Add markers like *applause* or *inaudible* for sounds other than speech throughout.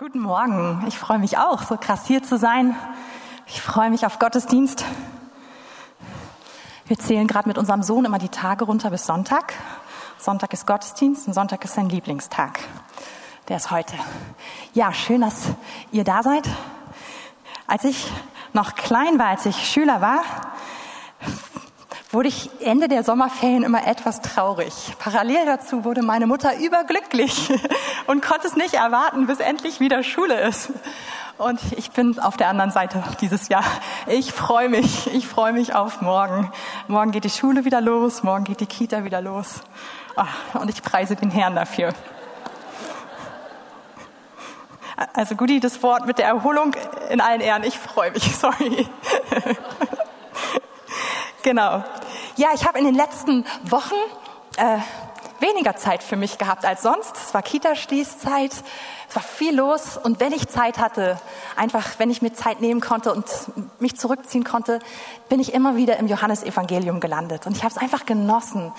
Guten Morgen. Ich freue mich auch, so krass hier zu sein. Ich freue mich auf Gottesdienst. Wir zählen gerade mit unserem Sohn immer die Tage runter bis Sonntag. Sonntag ist Gottesdienst und Sonntag ist sein Lieblingstag. Der ist heute. Ja, schön, dass ihr da seid. Als ich noch klein war, als ich Schüler war, wurde ich Ende der Sommerferien immer etwas traurig. Parallel dazu wurde meine Mutter überglücklich *laughs* und konnte es nicht erwarten, bis endlich wieder Schule ist. Und ich bin auf der anderen Seite dieses Jahr. Ich freue mich, ich freue mich auf morgen. Morgen geht die Schule wieder los, morgen geht die Kita wieder los. Und ich preise den Herrn dafür. Also Gudi, das Wort mit der Erholung in allen Ehren. Ich freue mich, *laughs* sorry. Genau. Ja, ich habe in den letzten Wochen äh, weniger Zeit für mich gehabt als sonst. Es war Kita-Schließzeit, es war viel los und wenn ich Zeit hatte, einfach wenn ich mir Zeit nehmen konnte und mich zurückziehen konnte, bin ich immer wieder im Johannesevangelium gelandet und ich habe es einfach genossen,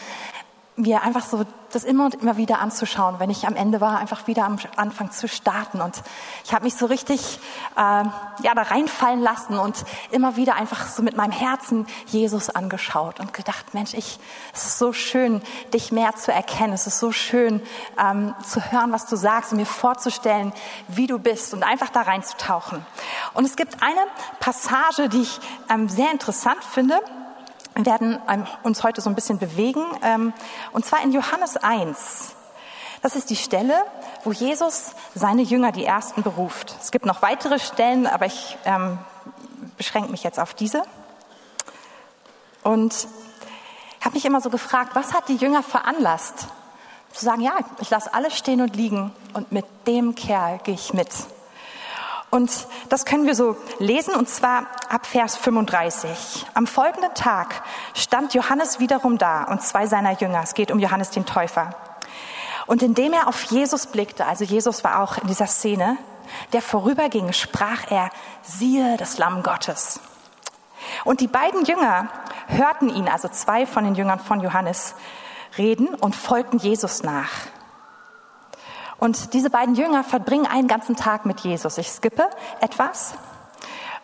mir einfach so das immer und immer wieder anzuschauen, wenn ich am Ende war, einfach wieder am Anfang zu starten. Und ich habe mich so richtig äh, ja da reinfallen lassen und immer wieder einfach so mit meinem Herzen Jesus angeschaut und gedacht, Mensch, ich, es ist so schön, dich mehr zu erkennen. Es ist so schön ähm, zu hören, was du sagst und mir vorzustellen, wie du bist und einfach da reinzutauchen. Und es gibt eine Passage, die ich ähm, sehr interessant finde. Wir werden ähm, uns heute so ein bisschen bewegen, ähm, und zwar in Johannes 1. Das ist die Stelle, wo Jesus seine Jünger, die Ersten, beruft. Es gibt noch weitere Stellen, aber ich ähm, beschränke mich jetzt auf diese. Und habe mich immer so gefragt, was hat die Jünger veranlasst, zu sagen, ja, ich lasse alles stehen und liegen und mit dem Kerl gehe ich mit. Und das können wir so lesen, und zwar ab Vers 35. Am folgenden Tag stand Johannes wiederum da und zwei seiner Jünger. Es geht um Johannes den Täufer. Und indem er auf Jesus blickte, also Jesus war auch in dieser Szene, der vorüberging, sprach er, siehe das Lamm Gottes. Und die beiden Jünger hörten ihn, also zwei von den Jüngern von Johannes, reden und folgten Jesus nach. Und diese beiden Jünger verbringen einen ganzen Tag mit Jesus. Ich skippe etwas.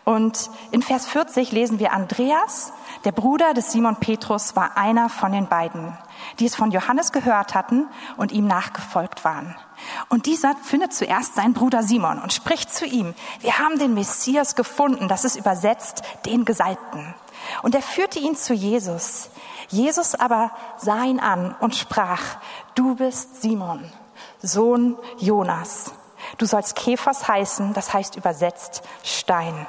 Und in Vers 40 lesen wir, Andreas, der Bruder des Simon Petrus, war einer von den beiden, die es von Johannes gehört hatten und ihm nachgefolgt waren. Und dieser findet zuerst seinen Bruder Simon und spricht zu ihm, wir haben den Messias gefunden, das ist übersetzt den Gesalbten. Und er führte ihn zu Jesus. Jesus aber sah ihn an und sprach, du bist Simon, Sohn Jonas. Du sollst Käfers heißen, das heißt übersetzt Stein.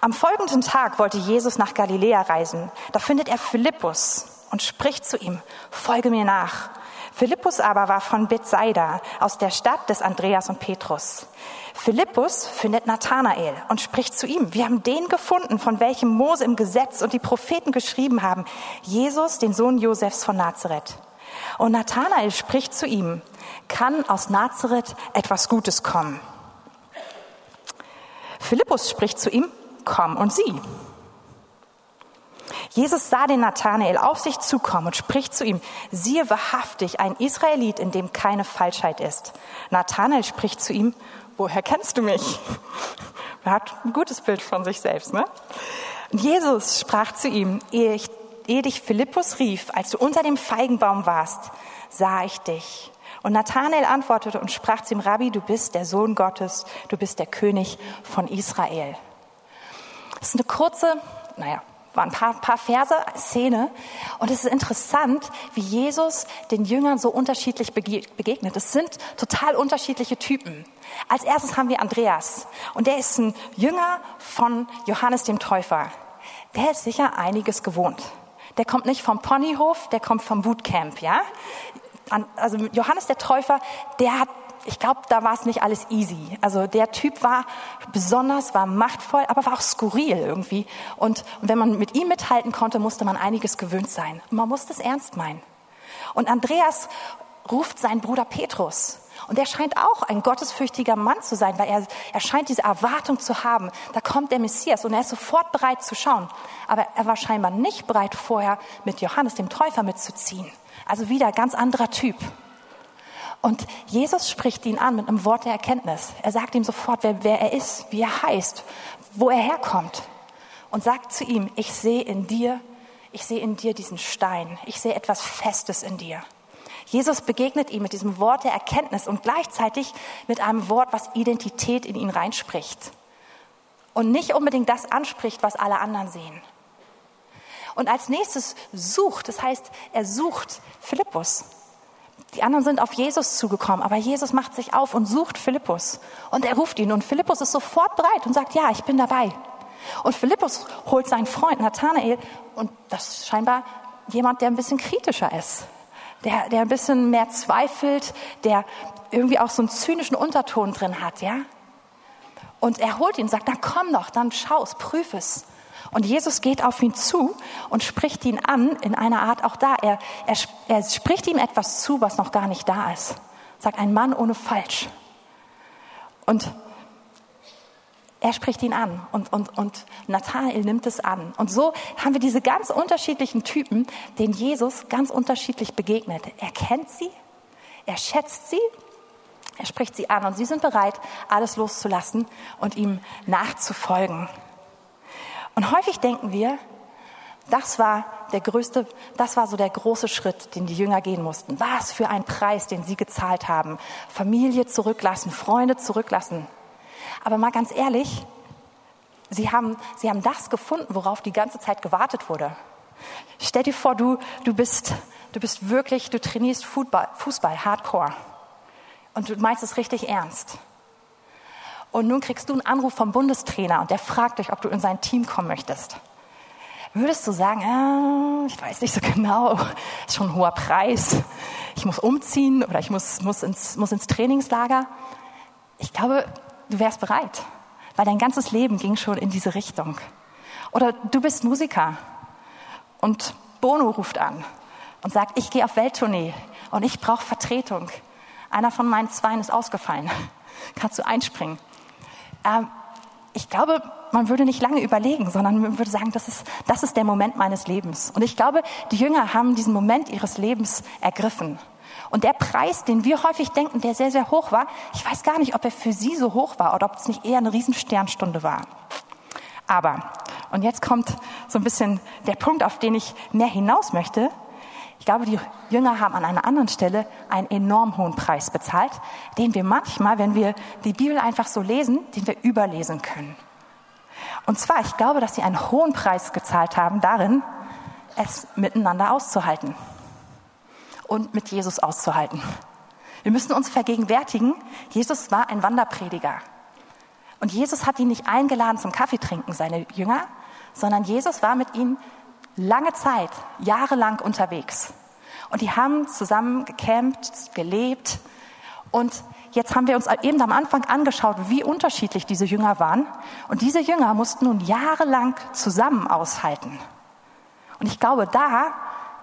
Am folgenden Tag wollte Jesus nach Galiläa reisen. Da findet er Philippus und spricht zu ihm, folge mir nach. Philippus aber war von Bethsaida, aus der Stadt des Andreas und Petrus. Philippus findet Nathanael und spricht zu ihm, wir haben den gefunden, von welchem Mose im Gesetz und die Propheten geschrieben haben, Jesus, den Sohn Josefs von Nazareth. Und Nathanael spricht zu ihm, kann aus Nazareth etwas Gutes kommen? Philippus spricht zu ihm, komm und sieh. Jesus sah den Nathanael auf sich zukommen und spricht zu ihm, siehe wahrhaftig ein Israelit, in dem keine Falschheit ist. Nathanael spricht zu ihm, woher kennst du mich? *laughs* Er hat ein gutes Bild von sich selbst, ne? Jesus sprach zu ihm, ehe, ich, ehe dich Philippus rief, als du unter dem Feigenbaum warst, sah ich dich. Und Nathanael antwortete und sprach zu ihm, Rabbi, du bist der Sohn Gottes, du bist der König von Israel. Das ist eine kurze, naja, war ein paar, paar Verse, Szene. Und es ist interessant, wie Jesus den Jüngern so unterschiedlich begegnet. Es sind total unterschiedliche Typen. Als erstes haben wir Andreas. Und der ist ein Jünger von Johannes dem Täufer. Der ist sicher einiges gewohnt. Der kommt nicht vom Ponyhof, der kommt vom Bootcamp, ja? Also Johannes der Täufer, der hat ich glaube, da war es nicht alles easy. Also der Typ war besonders, war machtvoll, aber war auch skurril irgendwie. Und, und wenn man mit ihm mithalten konnte, musste man einiges gewöhnt sein. Und man musste es ernst meinen. Und Andreas ruft seinen Bruder Petrus. Und er scheint auch ein gottesfürchtiger Mann zu sein, weil er, er scheint diese Erwartung zu haben. Da kommt der Messias und er ist sofort bereit zu schauen. Aber er war scheinbar nicht bereit, vorher mit Johannes dem Täufer mitzuziehen. Also wieder ganz anderer Typ. Und Jesus spricht ihn an mit einem Wort der Erkenntnis. Er sagt ihm sofort, wer, wer er ist, wie er heißt, wo er herkommt. Und sagt zu ihm, ich sehe in dir, ich sehe in dir diesen Stein. Ich sehe etwas Festes in dir. Jesus begegnet ihm mit diesem Wort der Erkenntnis und gleichzeitig mit einem Wort, was Identität in ihn reinspricht. Und nicht unbedingt das anspricht, was alle anderen sehen. Und als nächstes sucht, das heißt, er sucht Philippus. Die anderen sind auf Jesus zugekommen, aber Jesus macht sich auf und sucht Philippus. Und er ruft ihn und Philippus ist sofort bereit und sagt, ja, ich bin dabei. Und Philippus holt seinen Freund Nathanael und das ist scheinbar jemand, der ein bisschen kritischer ist. Der, der ein bisschen mehr zweifelt, der irgendwie auch so einen zynischen Unterton drin hat, ja? Und er holt ihn und sagt, na komm doch, dann schau es, prüf es. Und Jesus geht auf ihn zu und spricht ihn an in einer Art auch da. Er, er, er spricht ihm etwas zu, was noch gar nicht da ist. Sagt ein Mann ohne Falsch. Und er spricht ihn an und, und, und Nathanael nimmt es an. Und so haben wir diese ganz unterschiedlichen Typen, denen Jesus ganz unterschiedlich begegnet. Er kennt sie, er schätzt sie, er spricht sie an und sie sind bereit, alles loszulassen und ihm nachzufolgen. Und häufig denken wir, das war der größte, das war so der große Schritt, den die Jünger gehen mussten. Was für ein Preis, den sie gezahlt haben. Familie zurücklassen, Freunde zurücklassen. Aber mal ganz ehrlich, sie haben, sie haben das gefunden, worauf die ganze Zeit gewartet wurde. Stell dir vor, du, du bist, du bist wirklich, du trainierst Fußball, Fußball, Hardcore. Und du meinst es richtig ernst. Und nun kriegst du einen Anruf vom Bundestrainer und der fragt dich, ob du in sein Team kommen möchtest. Würdest du sagen, äh, ich weiß nicht so *laughs* genau, ist schon ein hoher Preis, ich muss umziehen oder ich muss, muss, ins, muss ins Trainingslager? Ich glaube, du wärst bereit, weil dein ganzes Leben ging schon in diese Richtung. Oder du bist Musiker und Bono ruft an und sagt, ich gehe auf Welttournee und ich brauche Vertretung. Einer von meinen Zweien ist ausgefallen. Kannst du einspringen? Ähm, ich glaube, man würde nicht lange überlegen, sondern man würde sagen, das ist, das ist der Moment meines Lebens. Und ich glaube, die Jünger haben diesen Moment ihres Lebens ergriffen. Und der Preis, den wir häufig denken, der sehr, sehr hoch war, ich weiß gar nicht, ob er für sie so hoch war oder ob es nicht eher eine Riesensternstunde war. Aber, und jetzt kommt so ein bisschen der Punkt, auf den ich mehr hinaus möchte. Ich glaube, die Jünger haben an einer anderen Stelle einen enorm hohen Preis bezahlt, den wir manchmal, wenn wir die Bibel einfach so lesen, den wir überlesen können. Und zwar, ich glaube, dass sie einen hohen Preis gezahlt haben darin, es miteinander auszuhalten und mit Jesus auszuhalten. Wir müssen uns vergegenwärtigen, Jesus war ein Wanderprediger. Und Jesus hat ihn nicht eingeladen zum Kaffee trinken, seine Jünger, sondern Jesus war mit ihnen lange Zeit, jahrelang unterwegs. Und die haben zusammen gecampt, gelebt. Und jetzt haben wir uns eben am Anfang angeschaut, wie unterschiedlich diese Jünger waren. Und diese Jünger mussten nun jahrelang zusammen aushalten. Und ich glaube, da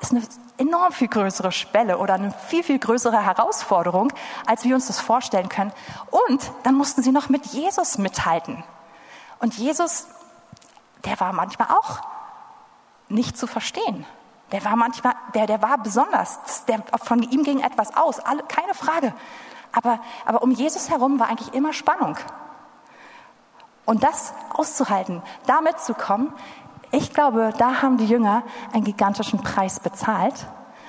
ist eine enorm viel größere Spelle oder eine viel, viel größere Herausforderung, als wir uns das vorstellen können. Und dann mussten sie noch mit Jesus mithalten. Und Jesus, der war manchmal auch nicht zu verstehen. Der war manchmal, der, der war besonders. Der, von ihm ging etwas aus, alle, keine Frage. Aber, aber um Jesus herum war eigentlich immer Spannung. Und das auszuhalten, damit zu kommen, ich glaube, da haben die Jünger einen gigantischen Preis bezahlt.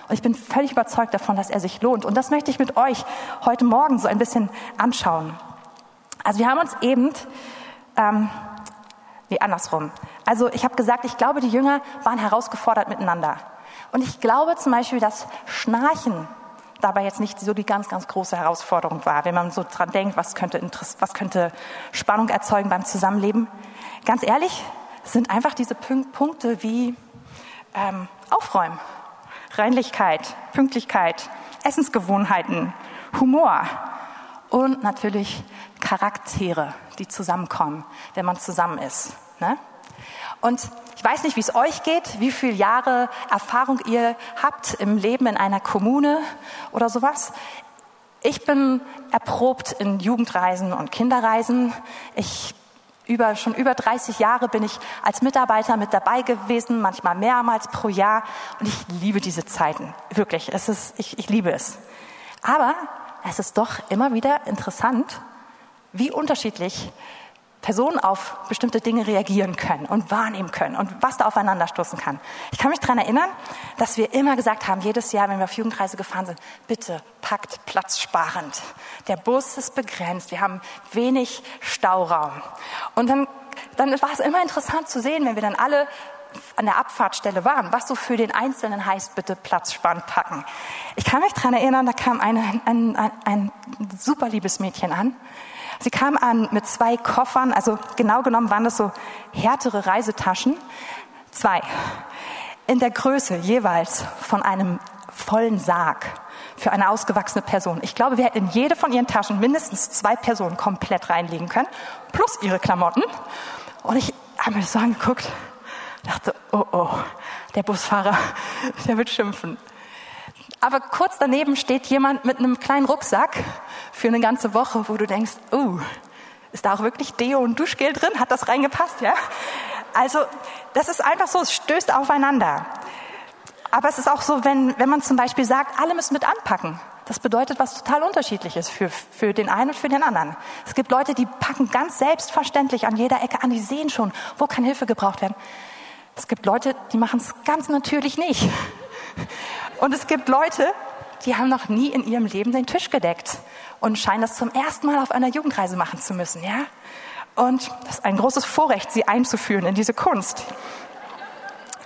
Und ich bin völlig überzeugt davon, dass er sich lohnt. Und das möchte ich mit euch heute Morgen so ein bisschen anschauen. Also wir haben uns eben, ähm, nee, andersrum. Also ich habe gesagt, ich glaube, die Jünger waren herausgefordert miteinander. Und ich glaube zum Beispiel, dass Schnarchen dabei jetzt nicht so die ganz, ganz große Herausforderung war, wenn man so dran denkt, was könnte, was könnte Spannung erzeugen beim Zusammenleben. Ganz ehrlich, sind einfach diese Punkte wie ähm, Aufräumen, Reinlichkeit, Pünktlichkeit, Essensgewohnheiten, Humor und natürlich Charaktere, die zusammenkommen, wenn man zusammen ist. Ne? Und ich weiß nicht, wie es euch geht, wie viele Jahre Erfahrung ihr habt im Leben in einer Kommune oder sowas. Ich bin erprobt in Jugendreisen und Kinderreisen. Ich über, schon über 30 Jahre bin ich als Mitarbeiter mit dabei gewesen, manchmal mehrmals pro Jahr. Und ich liebe diese Zeiten. Wirklich. Es ist, ich, ich liebe es. Aber es ist doch immer wieder interessant, wie unterschiedlich Personen auf bestimmte Dinge reagieren können und wahrnehmen können und was da aufeinanderstoßen kann. Ich kann mich daran erinnern, dass wir immer gesagt haben, jedes Jahr, wenn wir auf Jugendreise gefahren sind, bitte packt platzsparend. Der Bus ist begrenzt, wir haben wenig Stauraum. Und dann, dann war es immer interessant zu sehen, wenn wir dann alle an der Abfahrtstelle waren, was so für den Einzelnen heißt, bitte platzsparend packen. Ich kann mich daran erinnern, da kam eine, ein, ein, ein super liebes Mädchen an Sie kam an mit zwei Koffern, also genau genommen waren das so härtere Reisetaschen. Zwei. In der Größe jeweils von einem vollen Sarg für eine ausgewachsene Person. Ich glaube, wir hätten in jede von ihren Taschen mindestens zwei Personen komplett reinlegen können, plus ihre Klamotten. Und ich habe mir das so angeguckt, dachte, oh oh, der Busfahrer, *laughs* der wird schimpfen. Aber kurz daneben steht jemand mit einem kleinen Rucksack für eine ganze Woche, wo du denkst, oh, ist da auch wirklich Deo und Duschgel drin? Hat das reingepasst, ja? Also, das ist einfach so, es stößt aufeinander. Aber es ist auch so, wenn, wenn man zum Beispiel sagt, alle müssen mit anpacken. Das bedeutet was total unterschiedliches für, für den einen und für den anderen. Es gibt Leute, die packen ganz selbstverständlich an jeder Ecke an, die sehen schon, wo kann Hilfe gebraucht werden. Es gibt Leute, die machen es ganz natürlich nicht. Und es gibt Leute, die haben noch nie in ihrem Leben den Tisch gedeckt und scheinen das zum ersten Mal auf einer Jugendreise machen zu müssen, ja? Und das ist ein großes Vorrecht, sie einzuführen in diese Kunst.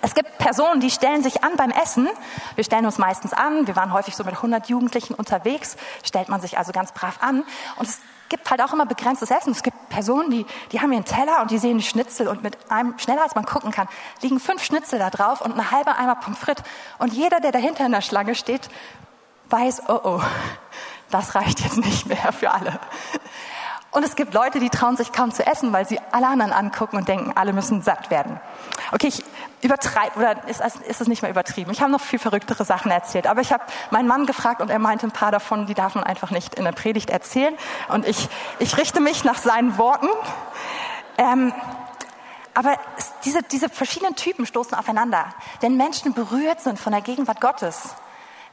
Es gibt Personen, die stellen sich an beim Essen. Wir stellen uns meistens an. Wir waren häufig so mit 100 Jugendlichen unterwegs. Stellt man sich also ganz brav an. Und es gibt halt auch immer begrenztes Essen. Es gibt Personen, die, die haben einen Teller und die sehen Schnitzel und mit einem, schneller als man gucken kann, liegen fünf Schnitzel da drauf und eine halbe Eimer Pommes frites. Und jeder, der dahinter in der Schlange steht, weiß, oh oh, das reicht jetzt nicht mehr für alle. Und es gibt Leute, die trauen sich kaum zu essen, weil sie alle anderen angucken und denken, alle müssen satt werden. Okay, ich übertreibe, oder ist, ist es nicht mehr übertrieben? Ich habe noch viel verrücktere Sachen erzählt. Aber ich habe meinen Mann gefragt und er meinte, ein paar davon, die darf man einfach nicht in der Predigt erzählen. Und ich, ich richte mich nach seinen Worten. Ähm, aber diese, diese verschiedenen Typen stoßen aufeinander. Wenn Menschen berührt sind von der Gegenwart Gottes,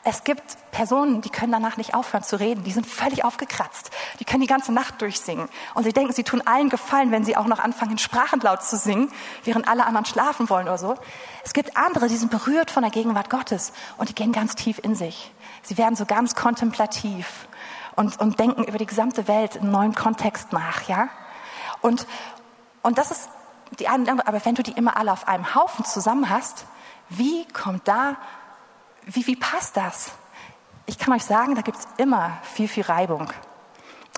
es gibt Personen, die können danach nicht aufhören zu reden. Die sind völlig aufgekratzt. Die können die ganze Nacht durchsingen. Und sie denken, sie tun allen Gefallen, wenn sie auch noch anfangen, in laut zu singen, während alle anderen schlafen wollen oder so. Es gibt andere, die sind berührt von der Gegenwart Gottes und die gehen ganz tief in sich. Sie werden so ganz kontemplativ und, und denken über die gesamte Welt in neuen Kontext nach, ja? Und, und das ist die eine, aber wenn du die immer alle auf einem Haufen zusammen hast, wie kommt da wie, wie passt das? Ich kann euch sagen, da gibt es immer viel, viel Reibung.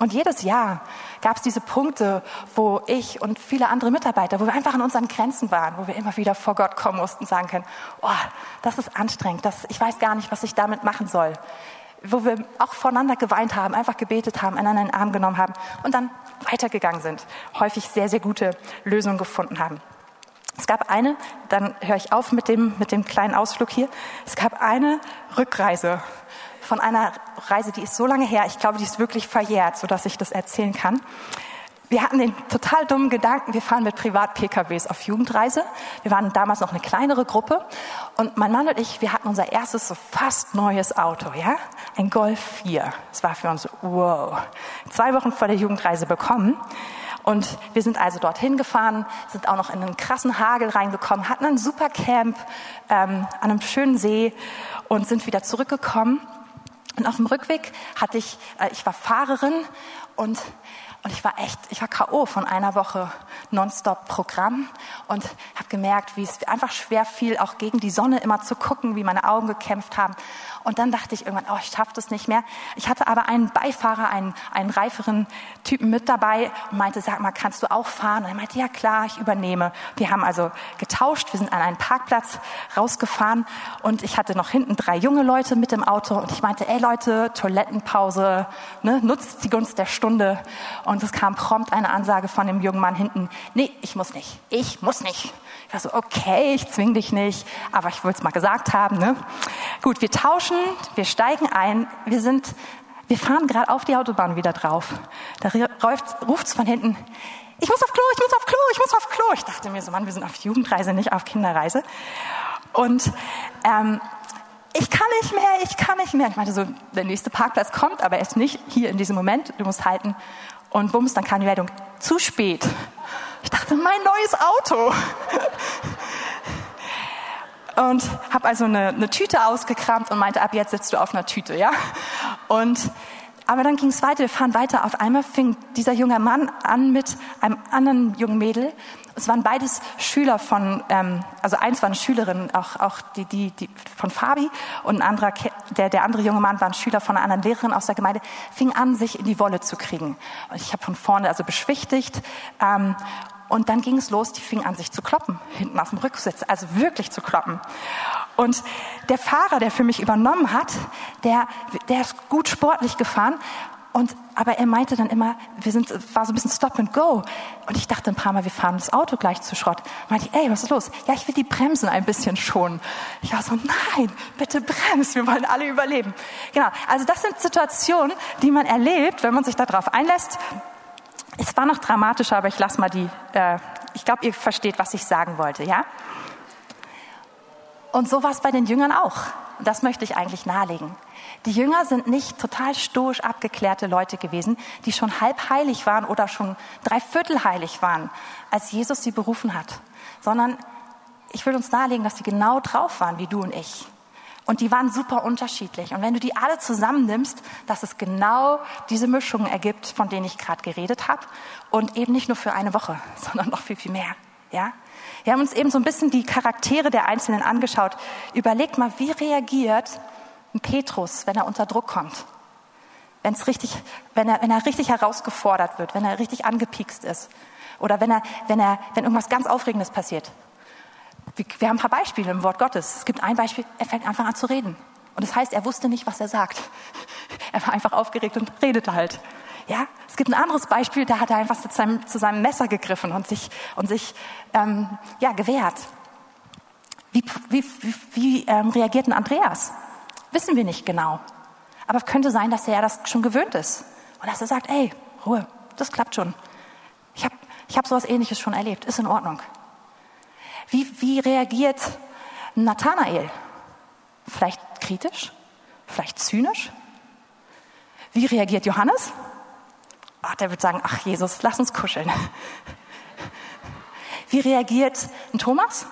Und jedes Jahr gab es diese Punkte, wo ich und viele andere Mitarbeiter, wo wir einfach an unseren Grenzen waren, wo wir immer wieder vor Gott kommen mussten und sagen können, oh, das ist anstrengend, das, ich weiß gar nicht, was ich damit machen soll. Wo wir auch voneinander geweint haben, einfach gebetet haben, einander in den Arm genommen haben und dann weitergegangen sind, häufig sehr, sehr gute Lösungen gefunden haben. Es gab eine, dann höre ich auf mit dem, mit dem kleinen Ausflug hier. Es gab eine Rückreise von einer Reise, die ist so lange her, ich glaube, die ist wirklich verjährt, sodass ich das erzählen kann. Wir hatten den total dummen Gedanken, wir fahren mit Privat-PKWs auf Jugendreise. Wir waren damals noch eine kleinere Gruppe. Und mein Mann und ich, wir hatten unser erstes so fast neues Auto, ja? Ein Golf 4. Das war für uns wow. Zwei Wochen vor der Jugendreise bekommen. Und wir sind also dorthin gefahren, sind auch noch in einen krassen Hagel reingekommen, hatten ein super Camp ähm, an einem schönen See und sind wieder zurückgekommen. Und auf dem Rückweg hatte ich, äh, ich war Fahrerin und und ich war echt, ich war K.O. von einer Woche Nonstop-Programm und habe gemerkt, wie es einfach schwer fiel, auch gegen die Sonne immer zu gucken, wie meine Augen gekämpft haben. Und dann dachte ich irgendwann, oh, ich schaffe das nicht mehr. Ich hatte aber einen Beifahrer, einen, einen reiferen Typen mit dabei und meinte, sag mal, kannst du auch fahren? Und er meinte, ja klar, ich übernehme. Wir haben also getauscht, wir sind an einen Parkplatz rausgefahren und ich hatte noch hinten drei junge Leute mit im Auto und ich meinte, ey Leute, Toilettenpause, ne, nutzt die Gunst der Stunde. Und es kam prompt eine Ansage von dem jungen Mann hinten, nee, ich muss nicht, ich muss nicht. Ich war so, okay, ich zwing dich nicht, aber ich wollte es mal gesagt haben. Ne? Gut, wir tauschen, wir steigen ein, wir sind, wir fahren gerade auf die Autobahn wieder drauf. Da ruft es von hinten, ich muss auf Klo, ich muss auf Klo, ich muss auf Klo. Ich dachte mir so, Mann, wir sind auf Jugendreise, nicht auf Kinderreise. Und ähm, ich kann nicht mehr, ich kann nicht mehr. Ich meinte so, der nächste Parkplatz kommt, aber erst nicht hier in diesem Moment. Du musst halten. Und bums, dann kam die Meldung, zu spät. Ich dachte, mein neues Auto. Und habe also eine, eine Tüte ausgekramt und meinte, ab jetzt sitzt du auf einer Tüte, ja? Und aber dann ging es weiter, wir fahren weiter. Auf einmal fing dieser junge Mann an mit einem anderen jungen Mädel. Es waren beides Schüler von, ähm, also eins war eine Schülerin, auch, auch die, die, die von Fabi und ein anderer, der, der andere junge Mann war ein Schüler von einer anderen Lehrerin aus der Gemeinde, fing an, sich in die Wolle zu kriegen. Und ich habe von vorne also beschwichtigt ähm, und dann ging es los, die fing an, sich zu kloppen, hinten auf dem Rücksitz, also wirklich zu kloppen. Und der Fahrer, der für mich übernommen hat, der, der ist gut sportlich gefahren. Und, aber er meinte dann immer, wir sind, war so ein bisschen Stop and Go. Und ich dachte ein paar Mal, wir fahren das Auto gleich zu Schrott. Meinte ich, ey, was ist los? Ja, ich will die Bremsen ein bisschen schonen. Ich war so, nein, bitte bremst, wir wollen alle überleben. Genau. Also das sind Situationen, die man erlebt, wenn man sich darauf einlässt. Es war noch dramatischer, aber ich lasse mal die, äh, ich glaube, ihr versteht, was ich sagen wollte, ja? Und so war es bei den Jüngern auch. Und das möchte ich eigentlich nahelegen. Die Jünger sind nicht total stoisch abgeklärte Leute gewesen, die schon halb heilig waren oder schon dreiviertel heilig waren, als Jesus sie berufen hat, sondern ich will uns nahelegen, dass sie genau drauf waren wie du und ich. Und die waren super unterschiedlich. Und wenn du die alle zusammennimmst, dass es genau diese Mischungen ergibt, von denen ich gerade geredet habe. Und eben nicht nur für eine Woche, *laughs* sondern noch viel, viel mehr. Ja? Wir haben uns eben so ein bisschen die Charaktere der Einzelnen angeschaut. Überlegt mal, wie reagiert ein Petrus, wenn er unter Druck kommt? Wenn, es richtig, wenn, er, wenn er richtig herausgefordert wird, wenn er richtig angepiekst ist. Oder wenn, er, wenn, er, wenn irgendwas ganz Aufregendes passiert. Wir haben ein paar Beispiele im Wort Gottes. Es gibt ein Beispiel, er fängt einfach an zu reden. Und das heißt, er wusste nicht, was er sagt. *laughs* Er war einfach aufgeregt und redete halt. Ja, es gibt ein anderes Beispiel, da hat er einfach zu seinem, zu seinem Messer gegriffen und sich, und sich ähm, ja, gewehrt. Wie, wie, wie, wie ähm, reagiert ein Andreas? Wissen wir nicht genau. Aber könnte sein, dass er das schon gewöhnt ist. Und dass er sagt, ey, Ruhe, das klappt schon. Ich habe ich hab sowas ähnliches schon erlebt, ist in Ordnung. Wie, wie reagiert Nathanael? Vielleicht kritisch? Vielleicht zynisch? Wie reagiert Johannes? oh, der wird sagen, ach Jesus, lass uns kuscheln. *laughs* Wie reagiert Thomas?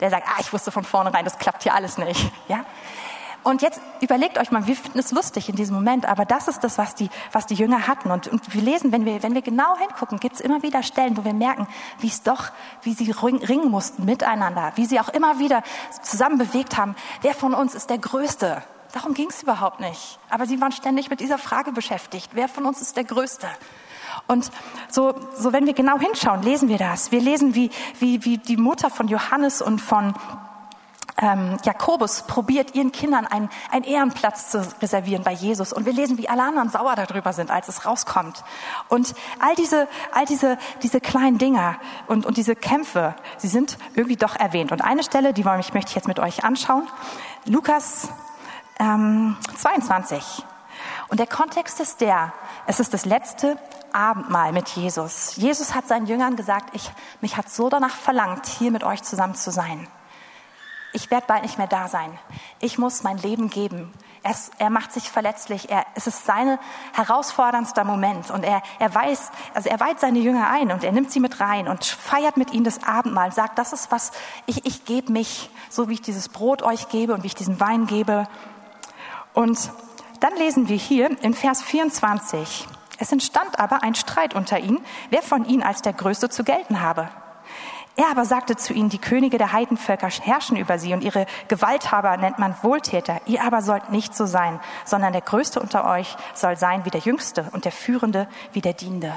Der sagt, ah, ich wusste von vornherein, das klappt hier alles nicht. Ja? Und jetzt überlegt euch mal, wir finden es lustig in diesem Moment, aber das ist das, was die, was die Jünger hatten. Und, und wir lesen, wenn wir, wenn wir genau hingucken, gibt es immer wieder Stellen, wo wir merken, wie es doch, wie sie ringen mussten miteinander, wie sie auch immer wieder zusammen bewegt haben. Wer von uns ist der Größte? Darum ging es überhaupt nicht. Aber sie waren ständig mit dieser Frage beschäftigt. Wer von uns ist der Größte? Und so, so wenn wir genau hinschauen, lesen wir das. Wir lesen, wie, wie, wie die Mutter von Johannes und von ähm, Jakobus probiert, ihren Kindern einen, einen Ehrenplatz zu reservieren bei Jesus. Und wir lesen, wie alle anderen sauer darüber sind, als es rauskommt. Und all diese, all diese, diese kleinen Dinger und, und diese Kämpfe, sie sind irgendwie doch erwähnt. Und eine Stelle, die möchte ich jetzt mit euch anschauen. Lukas ähm, 22. Und der Kontext ist der, es ist das letzte Abendmahl mit Jesus. Jesus hat seinen Jüngern gesagt, ich, mich hat so danach verlangt, hier mit euch zusammen zu sein. Ich werde bald nicht mehr da sein. Ich muss mein Leben geben. Er, er macht sich verletzlich. Er, es ist sein herausforderndster Moment. Und er, er weiß, also er weiht seine Jünger ein und er nimmt sie mit rein und feiert mit ihnen das Abendmahl. Sagt, das ist was, ich, ich gebe mich, so wie ich dieses Brot euch gebe und wie ich diesen Wein gebe. Und dann lesen wir hier in Vers 24. Es entstand aber ein Streit unter ihnen, wer von ihnen als der Größte zu gelten habe. Er aber sagte zu ihnen, die Könige der Heidenvölker herrschen über sie und ihre Gewalthaber nennt man Wohltäter. Ihr aber sollt nicht so sein, sondern der Größte unter euch soll sein wie der Jüngste und der Führende wie der Dienende.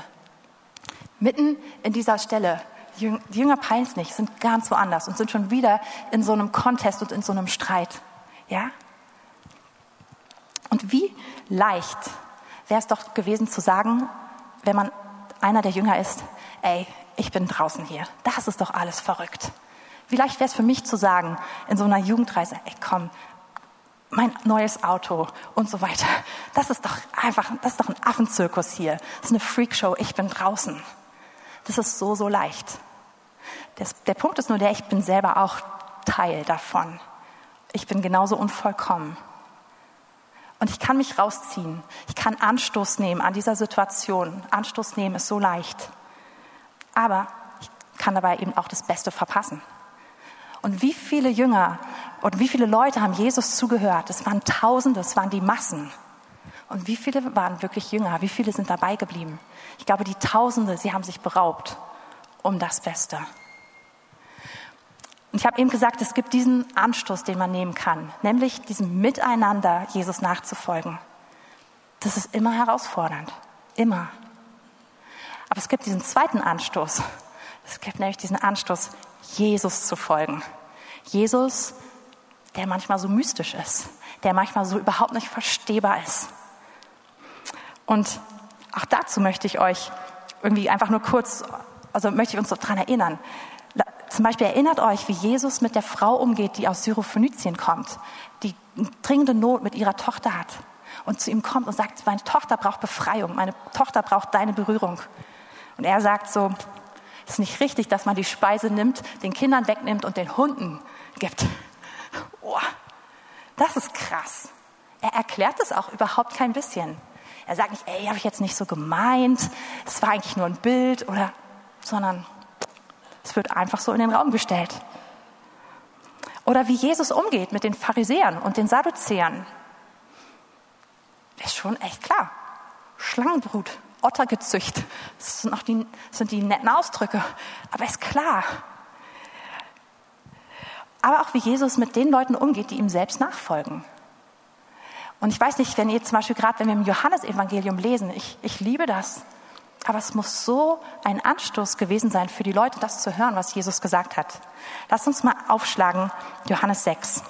Mitten in dieser Stelle, die Jünger peilen es nicht, sind ganz woanders und sind schon wieder in so einem Contest und in so einem Streit. Ja? Und wie leicht wäre es doch gewesen zu sagen, wenn man einer der Jünger ist, ey, ich bin draußen hier. Das ist doch alles verrückt. Wie leicht wäre es für mich zu sagen, in so einer Jugendreise, ey, komm, mein neues Auto und so weiter. Das ist doch einfach, das ist doch ein Affenzirkus hier. Das ist eine Freakshow, ich bin draußen. Das ist so, so leicht. Das, der Punkt ist nur der, ich bin selber auch Teil davon. Ich bin genauso unvollkommen. Und ich kann mich rausziehen. Ich kann Anstoß nehmen an dieser Situation. Anstoß nehmen ist so leicht. Aber ich kann dabei eben auch das Beste verpassen. Und wie viele Jünger und wie viele Leute haben Jesus zugehört? Es waren Tausende, es waren die Massen. Und wie viele waren wirklich Jünger? Wie viele sind dabei geblieben? Ich glaube, die Tausende, sie haben sich beraubt um das Beste. Und ich habe eben gesagt, es gibt diesen Anstoß, den man nehmen kann, nämlich diesem Miteinander Jesus nachzufolgen. Das ist immer herausfordernd, immer. Aber es gibt diesen zweiten Anstoß. Es gibt nämlich diesen Anstoß, Jesus zu folgen. Jesus, der manchmal so mystisch ist, der manchmal so überhaupt nicht verstehbar ist. Und auch dazu möchte ich euch irgendwie einfach nur kurz, also möchte ich uns daran erinnern. Zum Beispiel erinnert euch, wie Jesus mit der Frau umgeht, die aus Syrophönizien kommt, die dringende Not mit ihrer Tochter hat und zu ihm kommt und sagt, meine Tochter braucht Befreiung, meine Tochter braucht deine Berührung. Und er sagt so, es ist nicht richtig, dass man die Speise nimmt, den Kindern wegnimmt und den Hunden gibt. Oh, das ist krass. Er erklärt es auch überhaupt kein bisschen. Er sagt nicht, ey, habe ich jetzt nicht so gemeint, es war eigentlich nur ein Bild oder, sondern es wird einfach so in den Raum gestellt. Oder wie Jesus umgeht mit den Pharisäern und den Sadduzäern. Ist schon echt klar. Schlangenbrut, Ottergezücht, das sind, auch die, sind die netten Ausdrücke, aber ist klar. Aber auch wie Jesus mit den Leuten umgeht, die ihm selbst nachfolgen. Und ich weiß nicht, wenn ihr zum Beispiel gerade, wenn wir im Johannesevangelium lesen, ich, ich liebe das. Aber es muss so ein Anstoß gewesen sein für die Leute, das zu hören, was Jesus gesagt hat. Lass uns mal aufschlagen, Johannes 6.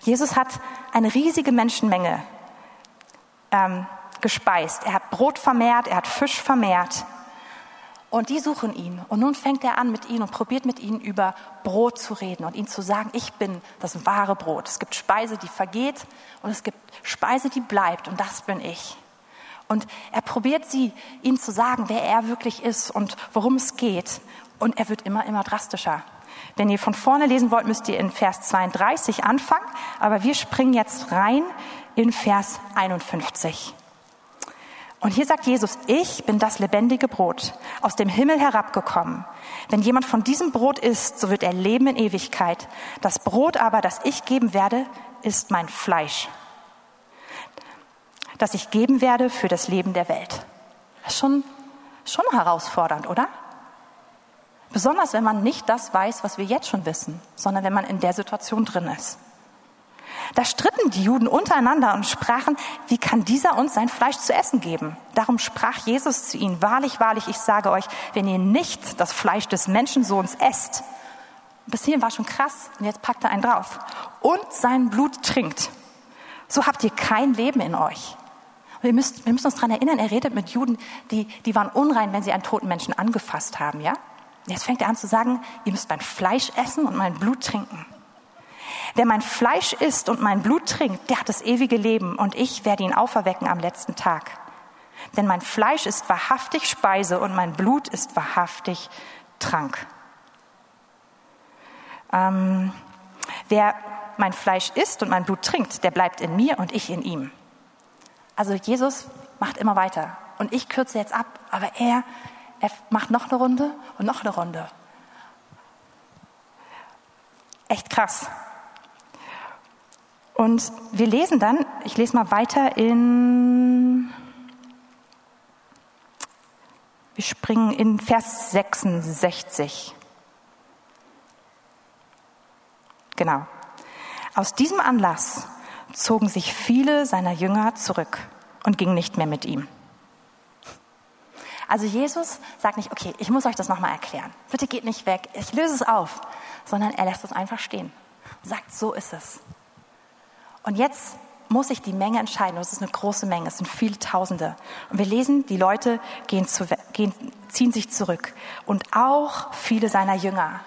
Jesus hat eine riesige Menschenmenge ähm, gespeist. Er hat Brot vermehrt, er hat Fisch vermehrt. Und die suchen ihn. Und nun fängt er an mit ihnen und probiert mit ihnen über Brot zu reden und ihnen zu sagen, ich bin das wahre Brot. Es gibt Speise, die vergeht und es gibt Speise, die bleibt und das bin ich. Und er probiert sie, ihnen zu sagen, wer er wirklich ist und worum es geht. Und er wird immer, immer drastischer. Wenn ihr von vorne lesen wollt, müsst ihr in Vers 32 anfangen. Aber wir springen jetzt rein in Vers 51. Und hier sagt Jesus, ich bin das lebendige Brot, aus dem Himmel herabgekommen. Wenn jemand von diesem Brot isst, so wird er leben in Ewigkeit. Das Brot aber, das ich geben werde, ist mein Fleisch das ich geben werde für das Leben der Welt. Schon, schon herausfordernd, oder? Besonders wenn man nicht das weiß, was wir jetzt schon wissen, sondern wenn man in der Situation drin ist. Da stritten die Juden untereinander und sprachen, wie kann dieser uns sein Fleisch zu essen geben? Darum sprach Jesus zu ihnen, wahrlich, wahrlich, ich sage euch, wenn ihr nicht das Fleisch des Menschensohns esst, bis hierhin war schon krass und jetzt packt er einen drauf, und sein Blut trinkt, so habt ihr kein Leben in euch. Wir müssen, wir müssen uns daran erinnern, er redet mit Juden, die, die waren unrein, wenn sie einen toten Menschen angefasst haben. Ja? Jetzt fängt er an zu sagen, ihr müsst mein Fleisch essen und mein Blut trinken. Wer mein Fleisch isst und mein Blut trinkt, der hat das ewige Leben und ich werde ihn auferwecken am letzten Tag. Denn mein Fleisch ist wahrhaftig Speise und mein Blut ist wahrhaftig Trank. Ähm, wer mein Fleisch isst und mein Blut trinkt, der bleibt in mir und ich in ihm. Also Jesus macht immer weiter. Und ich kürze jetzt ab, aber er, er macht noch eine Runde und noch eine Runde. Echt krass. Und wir lesen dann, ich lese mal weiter in, wir springen in Vers 66. Genau. Aus diesem Anlass zogen sich viele seiner Jünger zurück und gingen nicht mehr mit ihm. Also Jesus sagt nicht, okay, ich muss euch das nochmal erklären. Bitte geht nicht weg, ich löse es auf, sondern er lässt es einfach stehen sagt, so ist es. Und jetzt muss sich die Menge entscheiden. Es ist eine große Menge, es sind viele Tausende. Und wir lesen, die Leute gehen zu, gehen, ziehen sich zurück. Und auch viele seiner Jünger.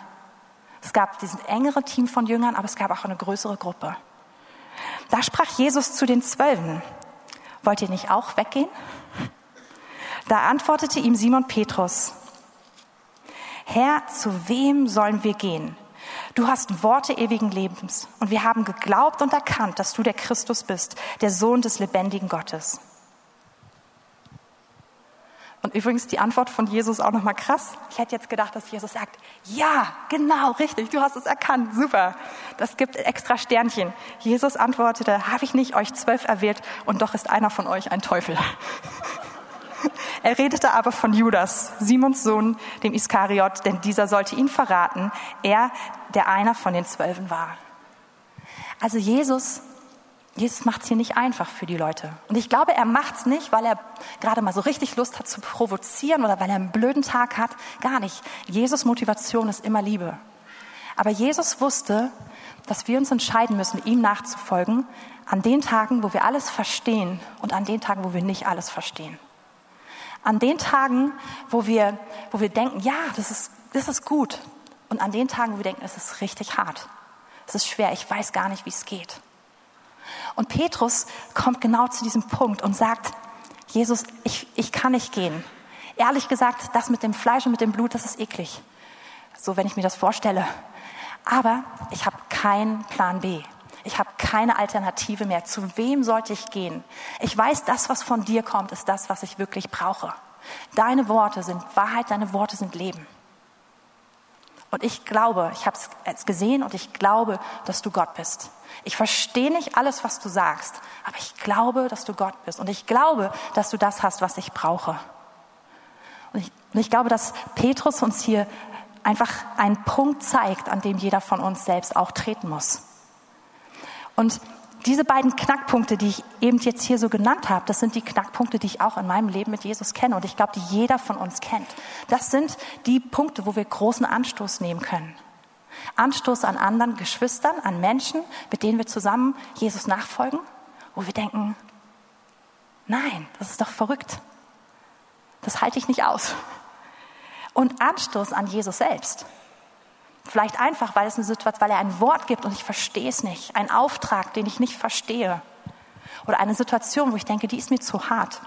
Es gab diesen engere Team von Jüngern, aber es gab auch eine größere Gruppe. Da sprach Jesus zu den Zwölfen, wollt ihr nicht auch weggehen? Da antwortete ihm Simon Petrus, Herr, zu wem sollen wir gehen? Du hast Worte ewigen Lebens und wir haben geglaubt und erkannt, dass du der Christus bist, der Sohn des lebendigen Gottes. Und übrigens die Antwort von Jesus auch nochmal krass. Ich hätte jetzt gedacht, dass Jesus sagt, ja, genau, richtig, du hast es erkannt, super. Das gibt extra Sternchen. Jesus antwortete, habe ich nicht euch zwölf erwählt und doch ist einer von euch ein Teufel. *laughs* Er redete aber von Judas, Simons Sohn, dem Iskariot, denn dieser sollte ihn verraten, er, der einer von den Zwölfen war. Also Jesus Jesus macht es hier nicht einfach für die Leute. Und ich glaube, er macht es nicht, weil er gerade mal so richtig Lust hat zu provozieren oder weil er einen blöden Tag hat. Gar nicht. Jesus Motivation ist immer Liebe. Aber Jesus wusste, dass wir uns entscheiden müssen, ihm nachzufolgen, an den Tagen, wo wir alles verstehen und an den Tagen, wo wir nicht alles verstehen. An den Tagen, wo wir, wo wir denken, ja, das ist, das ist gut. Und an den Tagen, wo wir denken, es ist richtig hart. Es ist schwer, ich weiß gar nicht, wie es geht. Und Petrus kommt genau zu diesem Punkt und sagt, Jesus, ich, ich kann nicht gehen. Ehrlich gesagt, das mit dem Fleisch und mit dem Blut, das ist eklig. So, wenn ich mir das vorstelle. Aber ich habe keinen Plan B. Ich habe keine Alternative mehr. Zu wem sollte ich gehen? Ich weiß, das, was von dir kommt, ist das, was ich wirklich brauche. Deine Worte sind Wahrheit, deine Worte sind Leben. Und ich glaube, ich habe es gesehen und ich glaube, dass du Gott bist. Ich verstehe nicht alles, was du sagst, aber ich glaube, dass du Gott bist. Und ich glaube, dass du das hast, was ich brauche. Und ich, und ich glaube, dass Petrus uns hier einfach einen Punkt zeigt, an dem jeder von uns selbst auch treten muss. Und diese beiden Knackpunkte, die ich eben jetzt hier so genannt habe, das sind die Knackpunkte, die ich auch in meinem Leben mit Jesus kenne und ich glaube, die jeder von uns kennt. Das sind die Punkte, wo wir großen Anstoß nehmen können. Anstoß an anderen Geschwistern, an Menschen, mit denen wir zusammen Jesus nachfolgen, wo wir denken, nein, das ist doch verrückt. Das halte ich nicht aus. Und Anstoß an Jesus selbst. Vielleicht einfach, weil es eine Situation, weil er ein Wort gibt und ich verstehe es nicht. Ein Auftrag, den ich nicht verstehe. Oder eine Situation, wo ich denke, die ist mir zu hart.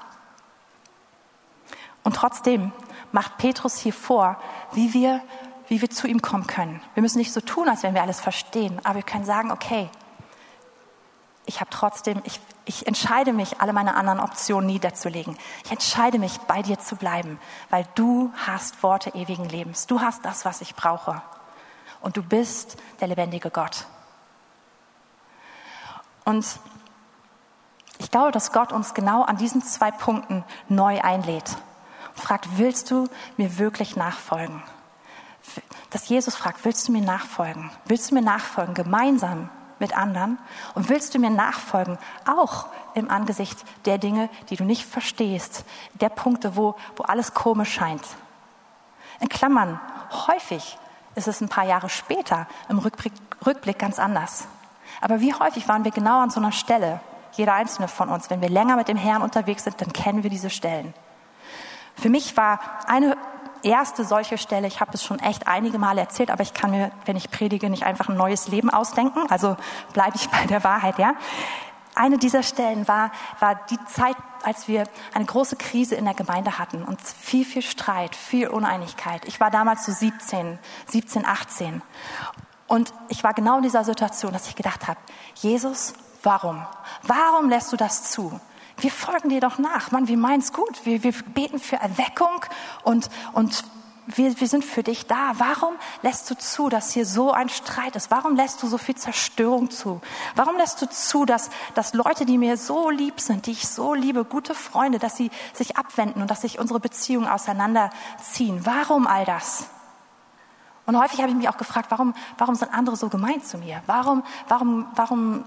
Und trotzdem macht Petrus hier vor, wie wir wie wir zu ihm kommen können. Wir müssen nicht so tun, als wenn wir alles verstehen, aber wir können sagen, okay, ich habe trotzdem, ich, ich entscheide mich, alle meine anderen Optionen niederzulegen. Ich entscheide mich, bei dir zu bleiben, weil du hast Worte ewigen Lebens. Du hast das, was ich brauche. Und du bist der lebendige Gott. Und ich glaube, dass Gott uns genau an diesen zwei Punkten neu einlädt und fragt, willst du mir wirklich nachfolgen? dass Jesus fragt, willst du mir nachfolgen? Willst du mir nachfolgen gemeinsam mit anderen? Und willst du mir nachfolgen auch im Angesicht der Dinge, die du nicht verstehst, der Punkte, wo, wo alles komisch scheint? In Klammern, häufig ist es ein paar Jahre später im Rückblick, Rückblick ganz anders. Aber wie häufig waren wir genau an so einer Stelle, jeder einzelne von uns, wenn wir länger mit dem Herrn unterwegs sind, dann kennen wir diese Stellen. Für mich war eine erste solche Stelle, ich habe es schon echt einige Male erzählt, aber ich kann mir, wenn ich predige, nicht einfach ein neues Leben ausdenken. Also bleibe ich bei der Wahrheit, ja. Eine dieser Stellen war, war die Zeit, als wir eine große Krise in der Gemeinde hatten und viel, viel Streit, viel Uneinigkeit. Ich war damals so 17, 17, 18. Und ich war genau in dieser Situation, dass ich gedacht habe, Jesus, warum? Warum lässt du das zu? wir folgen dir doch nach. Mann, wir meinen es gut. Wir, wir beten für Erweckung und, und wir, wir sind für dich da. Warum lässt du zu, dass hier so ein Streit ist? Warum lässt du so viel Zerstörung zu? Warum lässt du zu, dass, dass Leute, die mir so lieb sind, die ich so liebe, gute Freunde, dass sie sich abwenden und dass sich unsere Beziehungen auseinanderziehen? Warum all das? Und häufig habe ich mich auch gefragt, warum, warum sind andere so gemein zu mir? Warum, warum, warum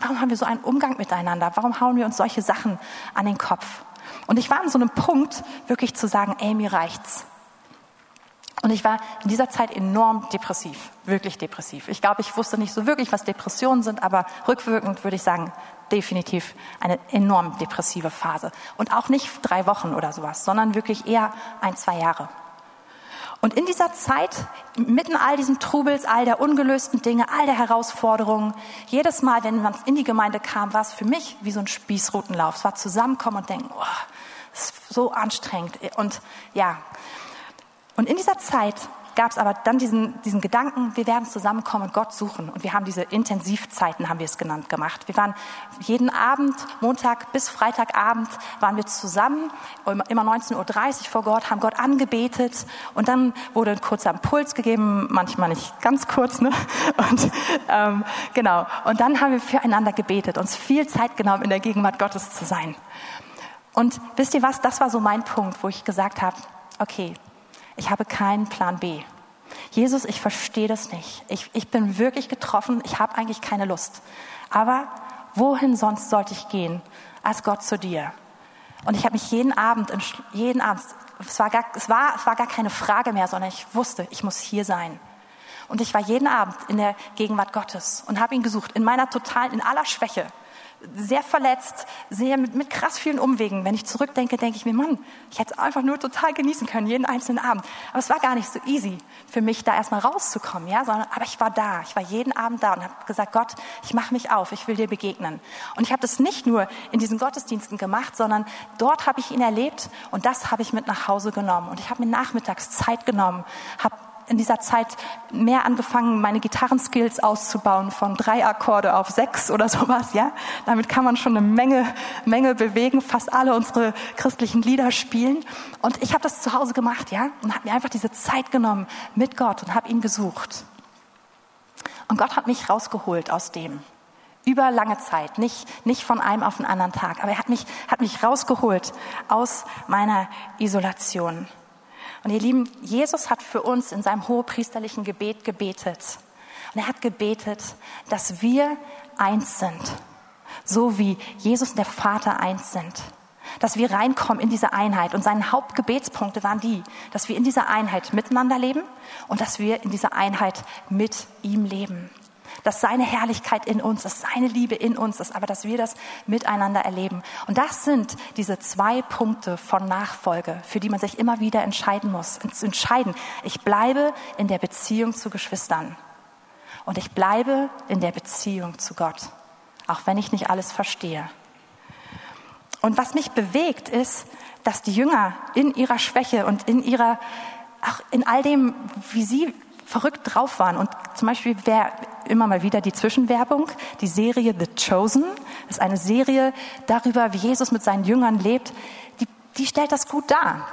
Warum haben wir so einen Umgang miteinander? Warum hauen wir uns solche Sachen an den Kopf? Und ich war an so einem Punkt, wirklich zu sagen, mir reicht's. Und ich war in dieser Zeit enorm depressiv, wirklich depressiv. Ich glaube, ich wusste nicht so wirklich, was Depressionen sind, aber rückwirkend würde ich sagen, definitiv eine enorm depressive Phase. Und auch nicht drei Wochen oder sowas, sondern wirklich eher ein, zwei Jahre. Und in dieser Zeit, mitten all diesen Trubels, all der ungelösten Dinge, all der Herausforderungen, jedes Mal, wenn man in die Gemeinde kam, war es für mich wie so ein Spießrutenlauf. Es war zusammenkommen und denken, oh, das ist so anstrengend. Und ja, und in dieser Zeit gab es aber dann diesen, diesen Gedanken, wir werden zusammenkommen und Gott suchen. Und wir haben diese Intensivzeiten, haben wir es genannt, gemacht. Wir waren jeden Abend, Montag bis Freitagabend, waren wir zusammen, immer 19.30 Uhr vor Gott, haben Gott angebetet. Und dann wurde ein kurzer Impuls gegeben, manchmal nicht ganz kurz. Ne? Und ähm, genau. Und dann haben wir füreinander gebetet, uns viel Zeit genommen, in der Gegenwart Gottes zu sein. Und wisst ihr was, das war so mein Punkt, wo ich gesagt habe, okay, ich habe keinen Plan B. Jesus, ich verstehe das nicht. Ich, ich bin wirklich getroffen, ich habe eigentlich keine Lust. Aber wohin sonst sollte ich gehen als Gott zu dir? Und ich habe mich jeden Abend, jeden Abend, es war, gar, es, war, es war gar keine Frage mehr, sondern ich wusste, ich muss hier sein. Und ich war jeden Abend in der Gegenwart Gottes und habe ihn gesucht, in meiner totalen, in aller Schwäche sehr verletzt, sehr mit, mit krass vielen Umwegen. Wenn ich zurückdenke, denke ich mir, Mann, ich hätte es einfach nur total genießen können, jeden einzelnen Abend. Aber es war gar nicht so easy für mich, da erstmal rauszukommen, ja, sondern, aber ich war da, ich war jeden Abend da und habe gesagt, Gott, ich mache mich auf, ich will dir begegnen. Und ich habe das nicht nur in diesen Gottesdiensten gemacht, sondern dort habe ich ihn erlebt und das habe ich mit nach Hause genommen. Und ich habe mir nachmittags Zeit genommen, habe in dieser Zeit mehr angefangen, meine Gitarrenskills auszubauen von drei Akkorde auf sechs oder *laughs* sowas, ja. Damit kann man schon eine Menge, Menge bewegen, fast alle unsere christlichen Lieder spielen. Und ich habe das zu Hause gemacht, ja, und habe mir einfach diese Zeit genommen mit Gott und habe ihn gesucht. Und Gott hat mich rausgeholt aus dem. Über lange Zeit, nicht, nicht von einem auf den anderen Tag, aber er hat mich, hat mich rausgeholt aus meiner Isolation. Und ihr Lieben, Jesus hat für uns in seinem hohepriesterlichen Gebet gebetet. Und er hat gebetet, dass wir eins sind, so wie Jesus und der Vater eins sind. Dass wir reinkommen in diese Einheit. Und seine Hauptgebetspunkte waren die, dass wir in dieser Einheit miteinander leben und dass wir in dieser Einheit mit ihm leben dass seine Herrlichkeit in uns ist, seine Liebe in uns ist, aber dass wir das miteinander erleben. Und das sind diese zwei Punkte von Nachfolge, für die man sich immer wieder entscheiden muss. Entscheiden, ich bleibe in der Beziehung zu Geschwistern und ich bleibe in der Beziehung zu Gott, auch wenn ich nicht alles verstehe. Und was mich bewegt ist, dass die Jünger in ihrer Schwäche und in ihrer, auch in all dem, wie sie verrückt drauf waren. Und zum Beispiel, wer immer mal wieder die Zwischenwerbung, die Serie The Chosen, ist eine Serie darüber, wie Jesus mit seinen Jüngern lebt, die, die stellt das gut dar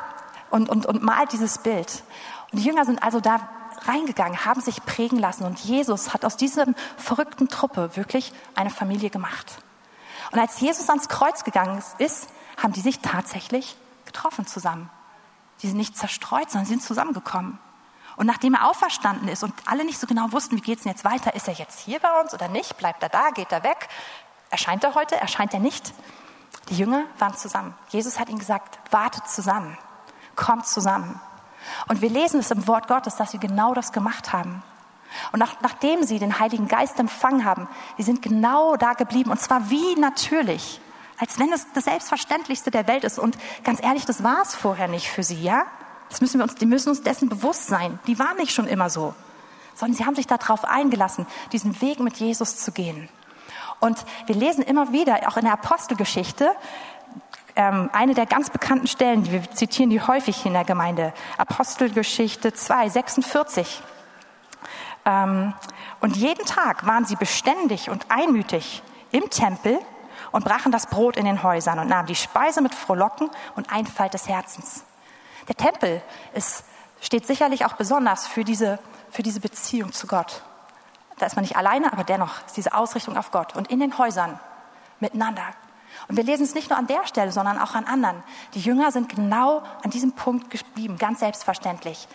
und, und, und malt dieses Bild. Und die Jünger sind also da reingegangen, haben sich prägen lassen und Jesus hat aus dieser verrückten Truppe wirklich eine Familie gemacht. Und als Jesus ans Kreuz gegangen ist, haben die sich tatsächlich getroffen zusammen. Die sind nicht zerstreut, sondern sind zusammengekommen. Und nachdem er auferstanden ist und alle nicht so genau wussten, wie geht es denn jetzt weiter, ist er jetzt hier bei uns oder nicht, bleibt er da, geht er weg, erscheint er heute, erscheint er nicht. Die Jünger waren zusammen. Jesus hat ihnen gesagt, wartet zusammen, kommt zusammen. Und wir lesen es im Wort Gottes, dass sie genau das gemacht haben. Und nach, nachdem sie den Heiligen Geist empfangen haben, die sind genau da geblieben und zwar wie natürlich, als wenn es das Selbstverständlichste der Welt ist. Und ganz ehrlich, das war es vorher nicht für sie, ja? Das müssen wir uns, die müssen uns dessen bewusst sein. Die waren nicht schon immer so, sondern sie haben sich darauf eingelassen, diesen Weg mit Jesus zu gehen. Und wir lesen immer wieder, auch in der Apostelgeschichte, ähm, eine der ganz bekannten Stellen, wir zitieren die häufig in der Gemeinde, Apostelgeschichte 2, 46. Ähm, und jeden Tag waren sie beständig und einmütig im Tempel und brachen das Brot in den Häusern und nahmen die Speise mit Frohlocken und Einfalt des Herzens. Der Tempel ist, steht sicherlich auch besonders für diese, für diese Beziehung zu Gott. Da ist man nicht alleine, aber dennoch ist diese Ausrichtung auf Gott. Und in den Häusern miteinander. Und wir lesen es nicht nur an der Stelle, sondern auch an anderen. Die Jünger sind genau an diesem Punkt geblieben, ganz selbstverständlich.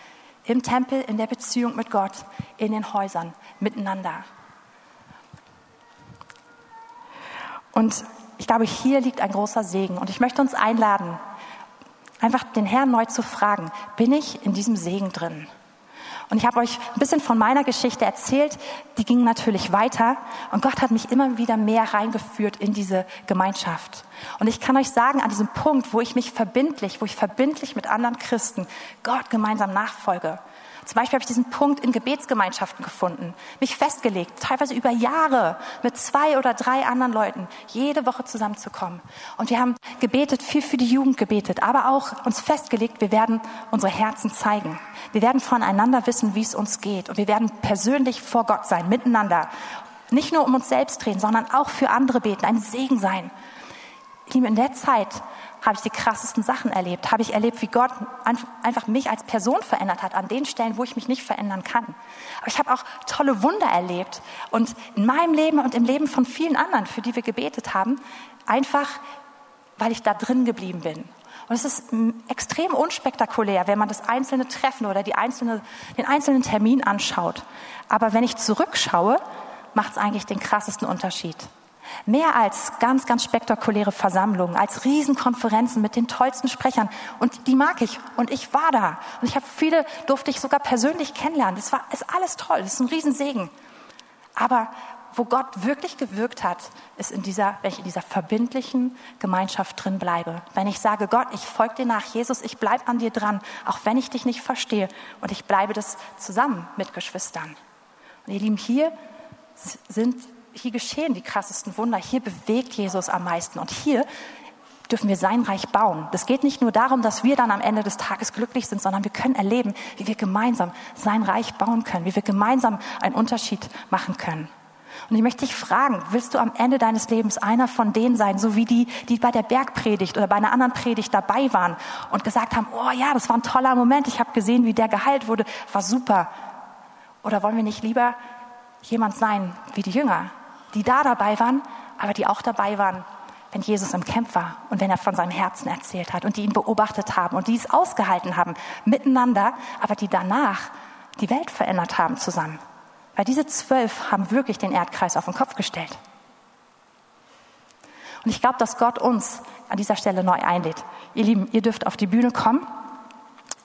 Im Tempel, in der Beziehung mit Gott, in den Häusern, miteinander. Und ich glaube, hier liegt ein großer Segen. Und ich möchte uns einladen, einfach den Herrn neu zu fragen, bin ich in diesem Segen drin? Und ich habe euch ein bisschen von meiner Geschichte erzählt, die ging natürlich weiter und Gott hat mich immer wieder mehr reingeführt in diese Gemeinschaft. Und ich kann euch sagen, an diesem Punkt, wo ich mich verbindlich, wo ich verbindlich mit anderen Christen Gott gemeinsam nachfolge, Zum Beispiel habe ich diesen Punkt in Gebetsgemeinschaften gefunden, mich festgelegt, teilweise über Jahre mit zwei oder drei anderen Leuten jede Woche zusammenzukommen. Und wir haben gebetet, viel für die Jugend gebetet, aber auch uns festgelegt, wir werden unsere Herzen zeigen. Wir werden voneinander wissen, wie es uns geht. Und wir werden persönlich vor Gott sein, miteinander. Nicht nur um uns selbst drehen, sondern auch für andere beten, ein Segen sein. In der Zeit habe ich die krassesten Sachen erlebt. Habe ich erlebt, wie Gott einfach mich als Person verändert hat, an den Stellen, wo ich mich nicht verändern kann. Aber ich habe auch tolle Wunder erlebt. Und in meinem Leben und im Leben von vielen anderen, für die wir gebetet haben, einfach, weil ich da drin geblieben bin. Und es ist extrem unspektakulär, wenn man das einzelne Treffen oder die einzelne, den einzelnen Termin anschaut. Aber wenn ich zurückschaue, macht es eigentlich den krassesten Unterschied. Mehr als ganz, ganz spektakuläre Versammlungen, als Riesenkonferenzen mit den tollsten Sprechern. Und die mag ich. Und ich war da. Und ich habe viele, durfte ich sogar persönlich kennenlernen. Das war, ist alles toll. Das ist ein Riesensegen. Aber wo Gott wirklich gewirkt hat, ist in dieser, wenn ich in dieser verbindlichen Gemeinschaft drin bleibe. Wenn ich sage, Gott, ich folge dir nach, Jesus, ich bleibe an dir dran, auch wenn ich dich nicht verstehe. Und ich bleibe das zusammen mit Geschwistern. Und ihr Lieben, hier sind hier geschehen die krassesten Wunder, hier bewegt Jesus am meisten und hier dürfen wir sein Reich bauen. Das geht nicht nur darum, dass wir dann am Ende des Tages glücklich sind, sondern wir können erleben, wie wir gemeinsam sein Reich bauen können, wie wir gemeinsam einen Unterschied machen können. Und ich möchte dich fragen, willst du am Ende deines Lebens einer von denen sein, so wie die, die bei der Bergpredigt oder bei einer anderen Predigt dabei waren und gesagt haben, oh ja, das war ein toller Moment, ich habe gesehen, wie der geheilt wurde, war super. Oder wollen wir nicht lieber jemand sein wie die Jünger, die da dabei waren, aber die auch dabei waren, wenn Jesus im Camp war und wenn er von seinem Herzen erzählt hat und die ihn beobachtet haben und die es ausgehalten haben miteinander, aber die danach die Welt verändert haben zusammen. Weil diese zwölf haben wirklich den Erdkreis auf den Kopf gestellt. Und ich glaube, dass Gott uns an dieser Stelle neu einlädt. Ihr Lieben, ihr dürft auf die Bühne kommen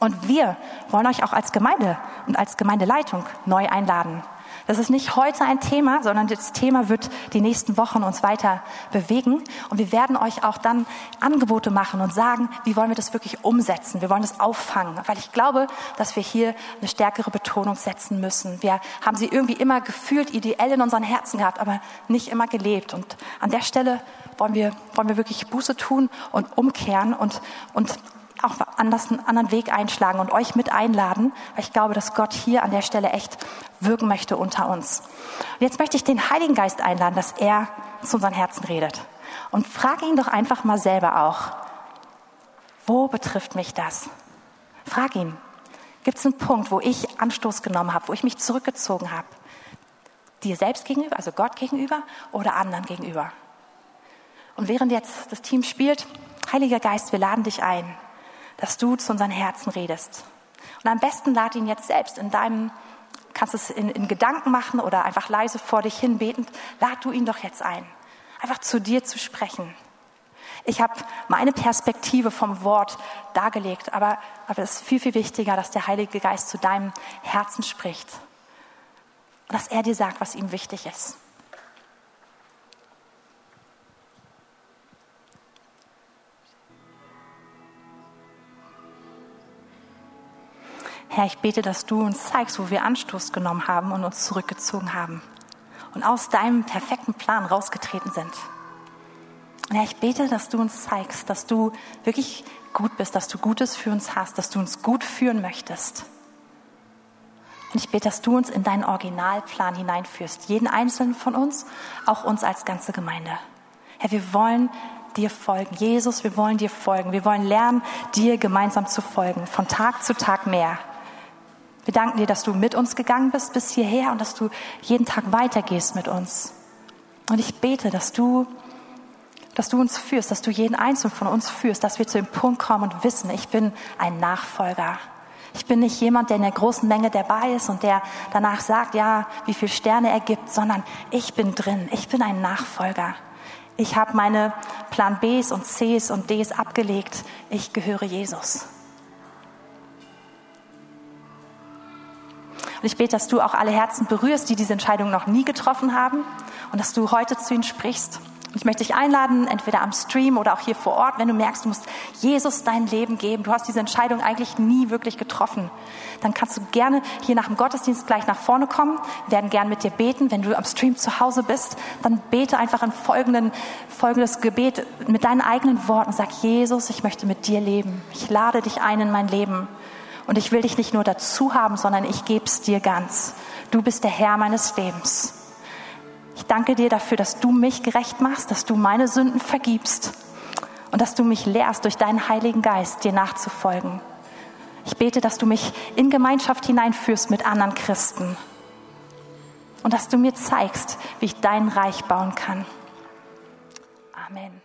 und wir wollen euch auch als Gemeinde und als Gemeindeleitung neu einladen. Das ist nicht heute ein Thema, sondern das Thema wird die nächsten Wochen uns weiter bewegen. Und wir werden euch auch dann Angebote machen und sagen, wie wollen wir das wirklich umsetzen? Wir wollen das auffangen, weil ich glaube, dass wir hier eine stärkere Betonung setzen müssen. Wir haben sie irgendwie immer gefühlt ideell in unseren Herzen gehabt, aber nicht immer gelebt. Und an der Stelle wollen wir, wollen wir wirklich Buße tun und umkehren und, und auch anders einen anderen Weg einschlagen und euch mit einladen, weil ich glaube, dass Gott hier an der Stelle echt wirken möchte unter uns. Und jetzt möchte ich den Heiligen Geist einladen, dass er zu unseren Herzen redet. Und frage ihn doch einfach mal selber auch, wo betrifft mich das? Frag ihn, gibt es einen Punkt, wo ich Anstoß genommen habe, wo ich mich zurückgezogen habe? Dir selbst gegenüber, also Gott gegenüber oder anderen gegenüber? Und während jetzt das Team spielt, Heiliger Geist, wir laden dich ein, dass du zu unseren Herzen redest. Und am besten lad ihn jetzt selbst in deinem, kannst es in, in Gedanken machen oder einfach leise vor dich hin betend, lad du ihn doch jetzt ein, einfach zu dir zu sprechen. Ich habe meine Perspektive vom Wort dargelegt, aber, aber es ist viel, viel wichtiger, dass der Heilige Geist zu deinem Herzen spricht. Und dass er dir sagt, was ihm wichtig ist. Herr, ich bete, dass du uns zeigst, wo wir Anstoß genommen haben und uns zurückgezogen haben und aus deinem perfekten Plan rausgetreten sind. Herr, ich bete, dass du uns zeigst, dass du wirklich gut bist, dass du Gutes für uns hast, dass du uns gut führen möchtest. Und ich bete, dass du uns in deinen Originalplan hineinführst, jeden einzelnen von uns, auch uns als ganze Gemeinde. Herr, wir wollen dir folgen. Jesus, wir wollen dir folgen. Wir wollen lernen, dir gemeinsam zu folgen, von Tag zu Tag mehr. Wir danken dir, dass du mit uns gegangen bist bis hierher und dass du jeden Tag weitergehst mit uns. Und ich bete, dass du, dass du uns führst, dass du jeden Einzelnen von uns führst, dass wir zu dem Punkt kommen und wissen, ich bin ein Nachfolger. Ich bin nicht jemand, der in der großen Menge dabei ist und der danach sagt, ja, wie viele Sterne er gibt, sondern ich bin drin. Ich bin ein Nachfolger. Ich habe meine Plan Bs und Cs und Ds abgelegt. Ich gehöre Jesus. Und ich bete, dass du auch alle Herzen berührst, die diese Entscheidung noch nie getroffen haben und dass du heute zu ihnen sprichst Ich möchte dich einladen, entweder am Stream oder auch hier vor Ort, wenn du merkst, du musst Jesus dein Leben geben. Du hast diese Entscheidung eigentlich nie wirklich getroffen. Dann kannst du gerne hier nach dem Gottesdienst gleich nach vorne kommen. Wir werden gern mit dir beten. Wenn du am Stream zu Hause bist, dann bete einfach in folgenden, folgendes Gebet mit deinen eigenen Worten. Sag, Jesus, ich möchte mit dir leben. Ich lade dich ein in mein Leben. Und ich will dich nicht nur dazu haben, sondern ich gebe es dir ganz. Du bist der Herr meines Lebens. Ich danke dir dafür, dass du mich gerecht machst, dass du meine Sünden vergibst und dass du mich lehrst, durch deinen Heiligen Geist dir nachzufolgen. Ich bete, dass du mich in Gemeinschaft hineinführst mit anderen Christen und dass du mir zeigst, wie ich dein Reich bauen kann. Amen.